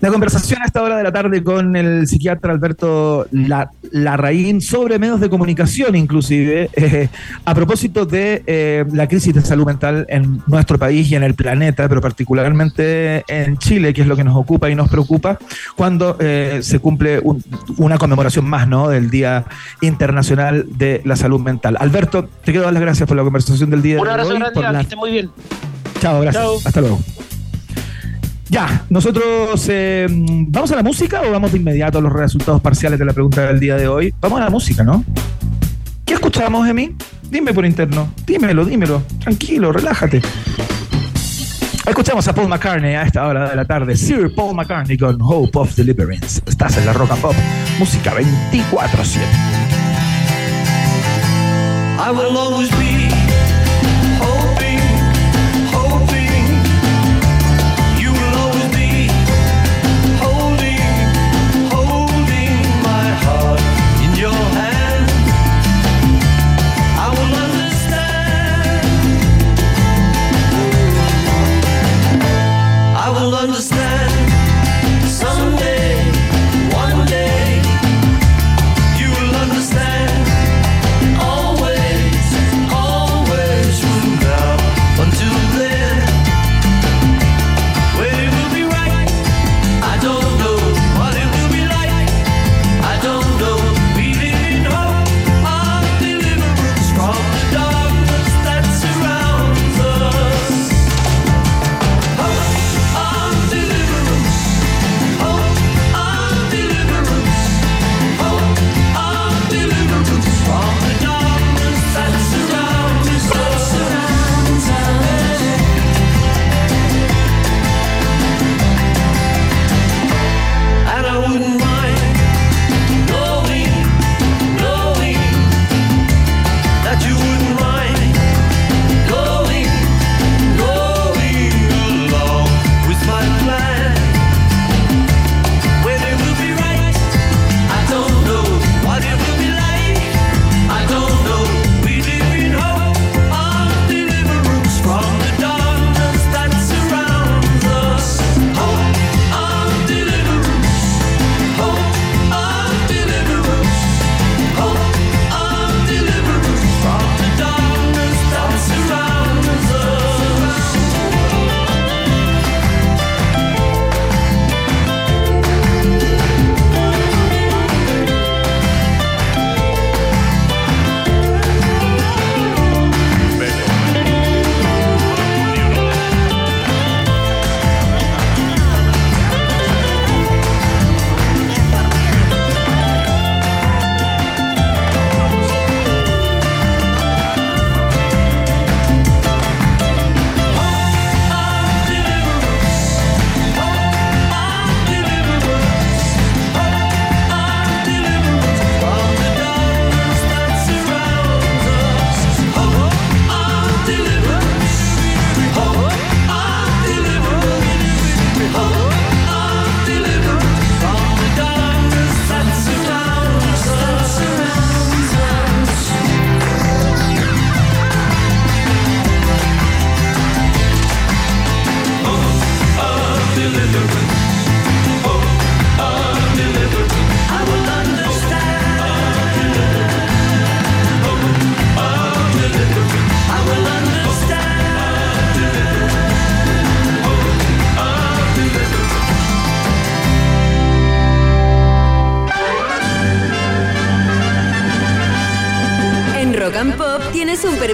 La conversación a esta hora de la tarde con el psiquiatra Alberto La- Larraín sobre medios de comunicación, inclusive, eh, a propósito de eh, la crisis de salud mental en nuestro país y en el planeta, pero particularmente en Chile, que es lo que nos ocupa y nos preocupa, cuando eh, se cumple un- una conmemoración más ¿no? del Día Internacional de la Salud Mental. Alberto, te quiero dar las gracias por la conversación del día Un de hoy. grande, por la- que esté muy bien. Chao, gracias. Chao. Hasta luego. Ya, nosotros eh, vamos a la música o vamos de inmediato a los resultados parciales de la pregunta del día de hoy. Vamos a la música, ¿no? ¿Qué escuchamos, Emi? Dime por interno. Dímelo, dímelo. Tranquilo, relájate. Escuchamos a Paul McCartney a esta hora de la tarde. Sir Paul McCartney con Hope of Deliverance. Estás en la Rock and Pop. Música 24-7. I will always be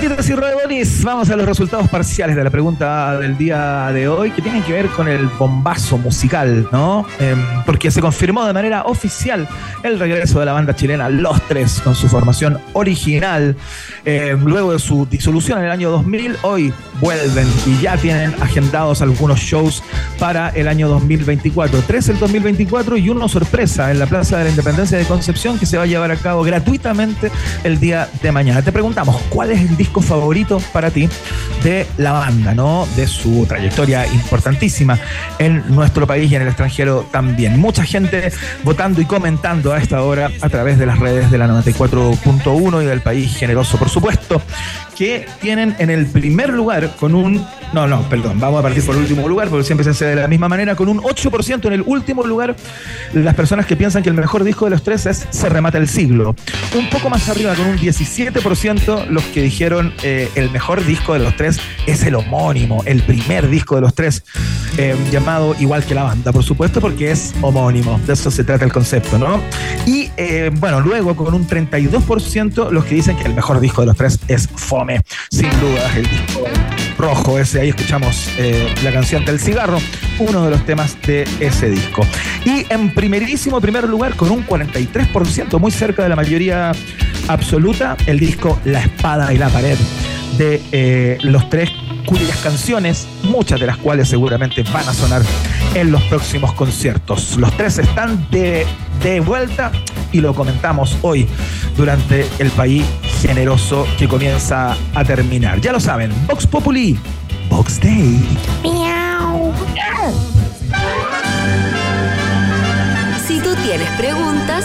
Ratitos y roedores. Vamos a los resultados parciales de la pregunta del día de hoy, que tienen que ver con el bombazo musical, ¿no? Em, porque se confirmó de manera oficial el regreso de la banda chilena Los Tres, con su formación original. Em, luego de su disolución en el año 2000, hoy vuelven y ya tienen agendados algunos shows para el año 2024. Tres el 2024 y uno sorpresa en la Plaza de la Independencia de Concepción que se va a llevar a cabo gratuitamente el día de mañana. Te preguntamos, ¿cuál es el disco favorito para ti de la banda, ¿no? De su trayectoria importantísima en nuestro país y en el extranjero también. Mucha gente votando y comentando a esta hora a través de las redes de la 94.1 y del país generoso, por supuesto, que tienen en el primer lugar con un no, no, perdón, vamos a partir por el último lugar, porque siempre se hace de la misma manera, con un 8% en el último lugar, las personas que piensan que el mejor disco de los tres es Se remata el siglo. Un poco más arriba, con un 17%, los que dijeron eh, el mejor disco de los tres es el homónimo, el primer disco de los tres, eh, llamado igual que la banda, por supuesto, porque es homónimo, de eso se trata el concepto, ¿no? Y eh, bueno, luego con un 32%, los que dicen que el mejor disco de los tres es Fome, sin duda, el disco rojo ese ahí escuchamos eh, la canción del cigarro, uno de los temas de ese disco. Y en primerísimo primer lugar, con un 43%, muy cerca de la mayoría absoluta, el disco La Espada y la Pared de eh, los tres cuyas canciones, muchas de las cuales seguramente van a sonar en los próximos conciertos. Los tres están de, de vuelta y lo comentamos hoy durante el país generoso que comienza a terminar. Ya lo saben, Vox Populi Box Day. Miau. Si tú tienes preguntas,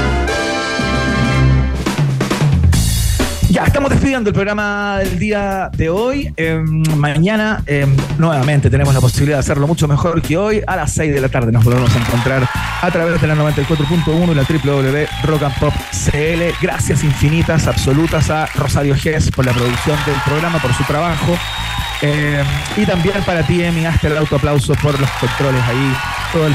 Ya, estamos despidiendo el programa del día de hoy. Eh, mañana, eh, nuevamente, tenemos la posibilidad de hacerlo mucho mejor que hoy. A las 6 de la tarde nos volvemos a encontrar a través de la 94.1 y la www.rockandpop.cl. Gracias infinitas, absolutas a Rosario Gess por la producción del programa, por su trabajo. Eh, y también para ti, Emi, hasta el autoaplauso por los controles ahí